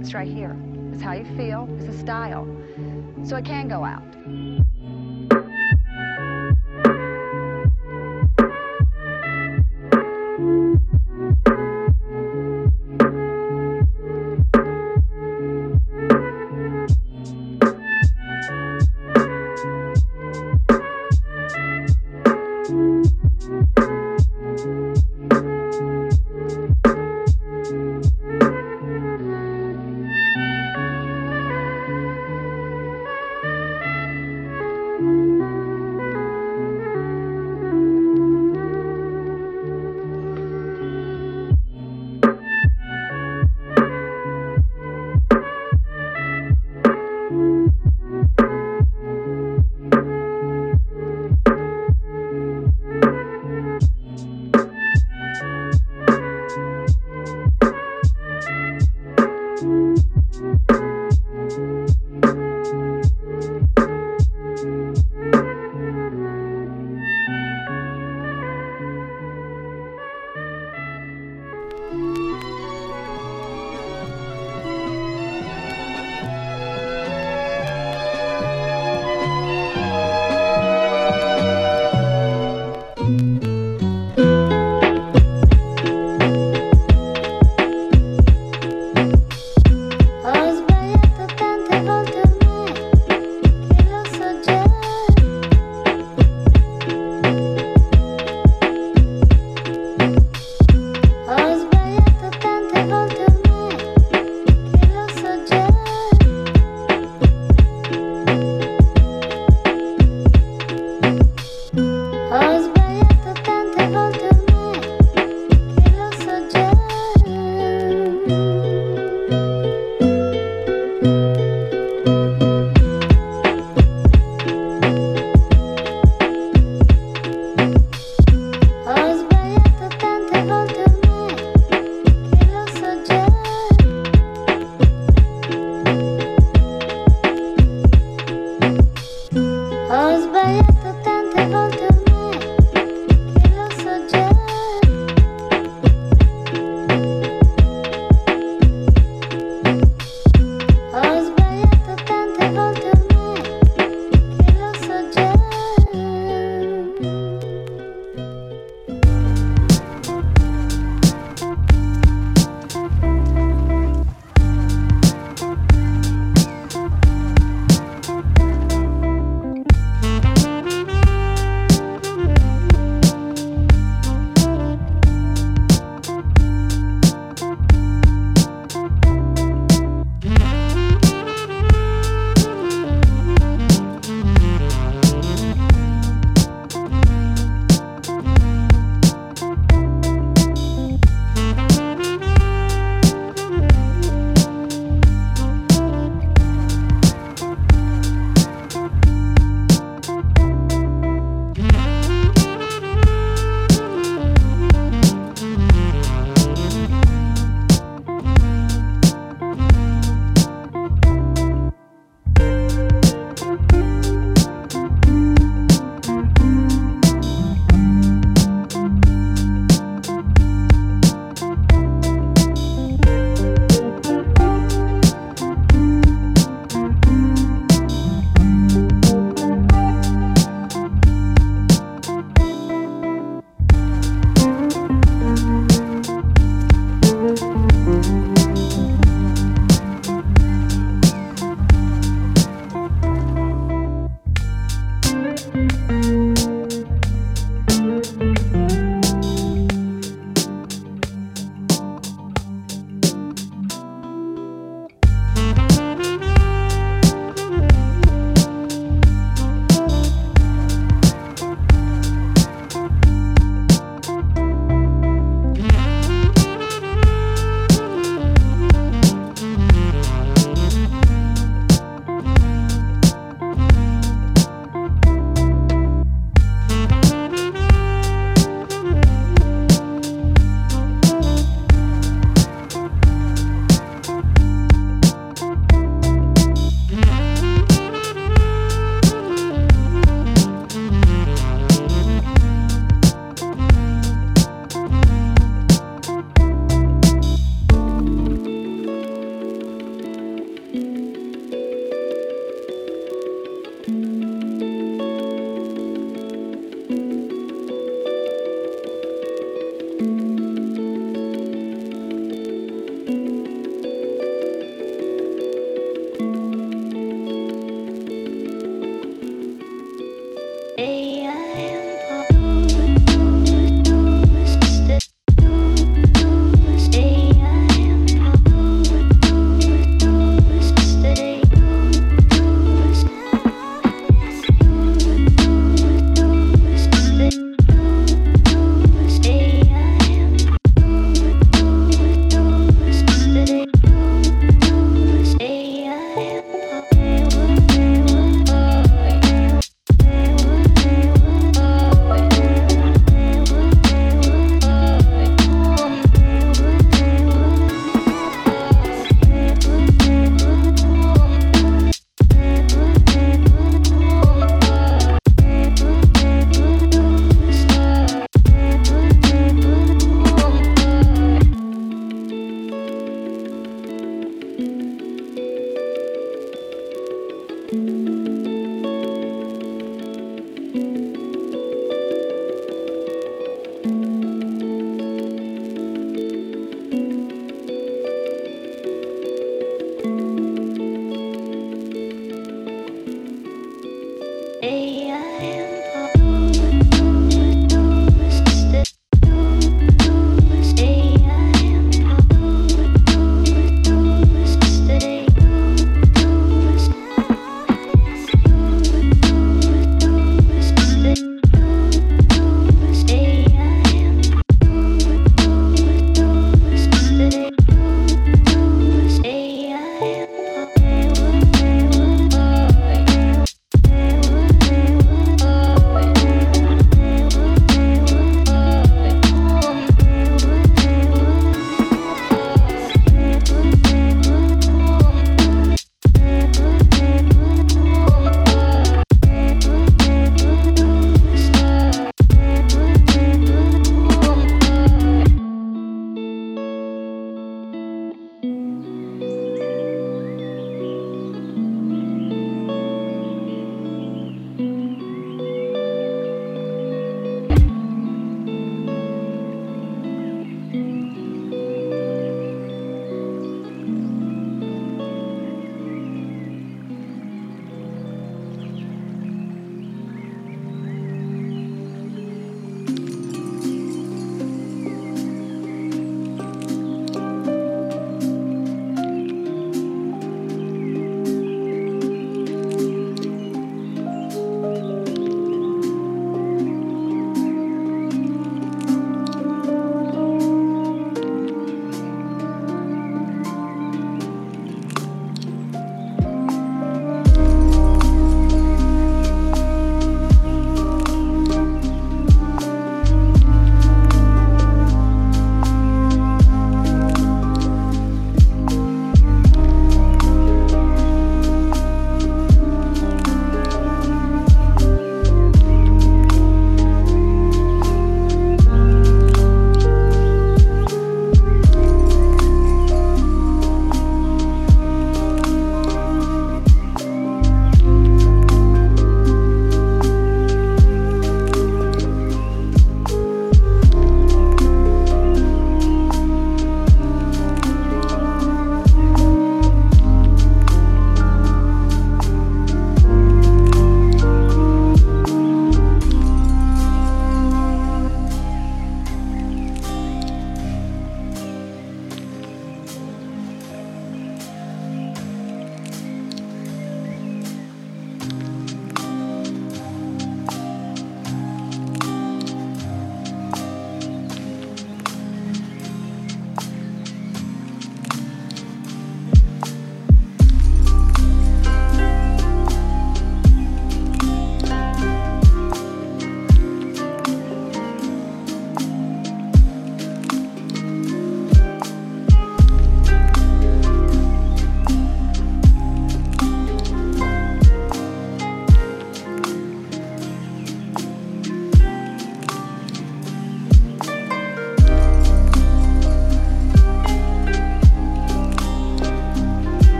It's right here. It's how you feel. It's a style. So I can go out.